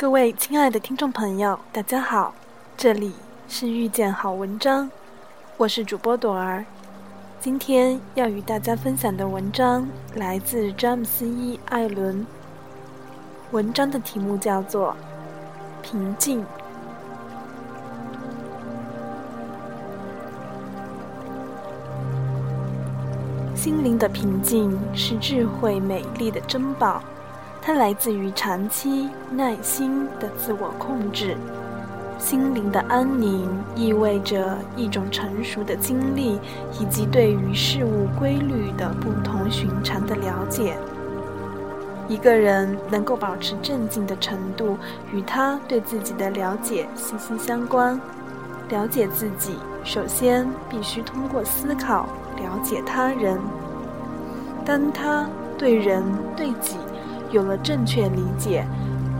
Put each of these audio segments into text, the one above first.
各位亲爱的听众朋友，大家好，这里是遇见好文章，我是主播朵儿。今天要与大家分享的文章来自詹姆斯·一·艾伦。文章的题目叫做《平静》。心灵的平静是智慧美丽的珍宝。它来自于长期耐心的自我控制，心灵的安宁意味着一种成熟的经历，以及对于事物规律的不同寻常的了解。一个人能够保持镇静的程度，与他对自己的了解息息相关。了解自己，首先必须通过思考了解他人。当他对人对己。有了正确理解，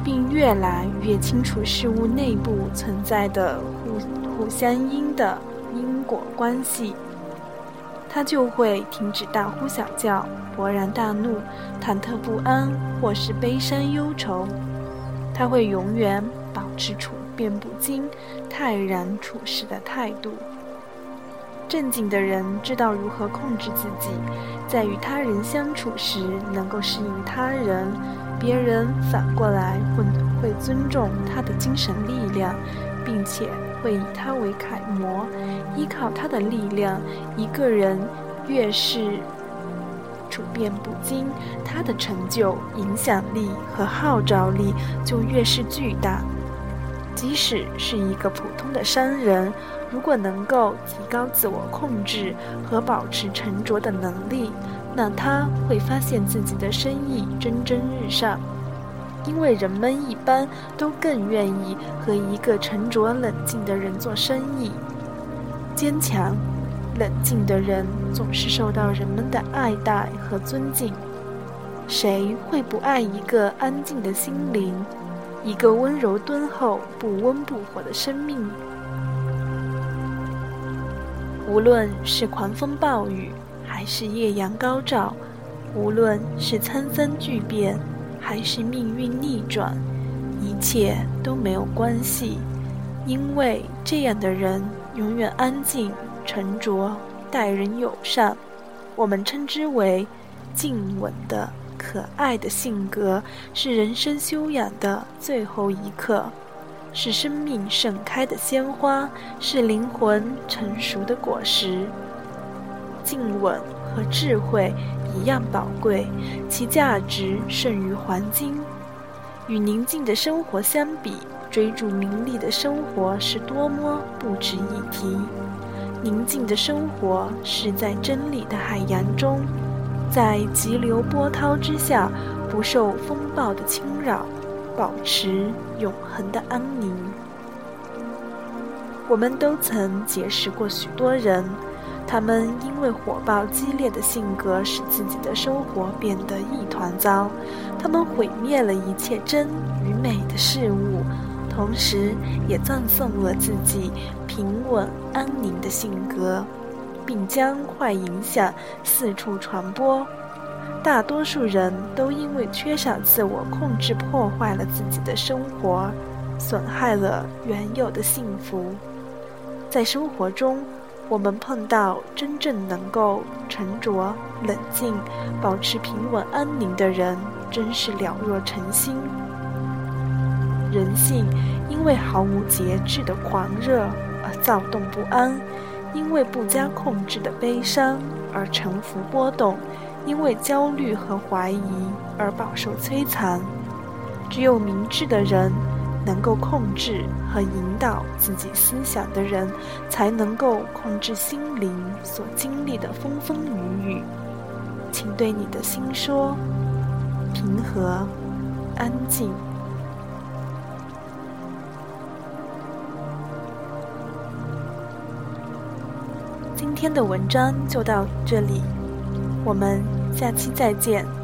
并越来越清楚事物内部存在的互互相因的因果关系，他就会停止大呼小叫、勃然大怒、忐忑不安或是悲伤忧愁。他会永远保持处变不惊、泰然处事的态度。正经的人知道如何控制自己，在与他人相处时能够适应他人，别人反过来会会尊重他的精神力量，并且会以他为楷模，依靠他的力量。一个人越是处变不惊，他的成就、影响力和号召力就越是巨大。即使是一个普通的商人。如果能够提高自我控制和保持沉着的能力，那他会发现自己的生意蒸蒸日上，因为人们一般都更愿意和一个沉着冷静的人做生意。坚强、冷静的人总是受到人们的爱戴和尊敬。谁会不爱一个安静的心灵，一个温柔敦厚、不温不火的生命？无论是狂风暴雨，还是艳阳高照；无论是沧桑巨变，还是命运逆转，一切都没有关系，因为这样的人永远安静、沉着、待人友善。我们称之为静稳的、可爱的性格，是人生修养的最后一课。是生命盛开的鲜花，是灵魂成熟的果实。静稳和智慧一样宝贵，其价值胜于黄金。与宁静的生活相比，追逐名利的生活是多么不值一提。宁静的生活是在真理的海洋中，在急流波涛之下，不受风暴的侵扰。保持永恒的安宁。我们都曾结识过许多人，他们因为火爆激烈的性格，使自己的生活变得一团糟。他们毁灭了一切真与美的事物，同时也葬送了自己平稳安宁的性格，并将坏影响四处传播。大多数人都因为缺少自我控制，破坏了自己的生活，损害了原有的幸福。在生活中，我们碰到真正能够沉着冷静、保持平稳安宁的人，真是了若成心。人性因为毫无节制的狂热而躁动不安，因为不加控制的悲伤而沉浮波动。因为焦虑和怀疑而饱受摧残，只有明智的人，能够控制和引导自己思想的人，才能够控制心灵所经历的风风雨雨。请对你的心说：平和，安静。今天的文章就到这里。我们下期再见。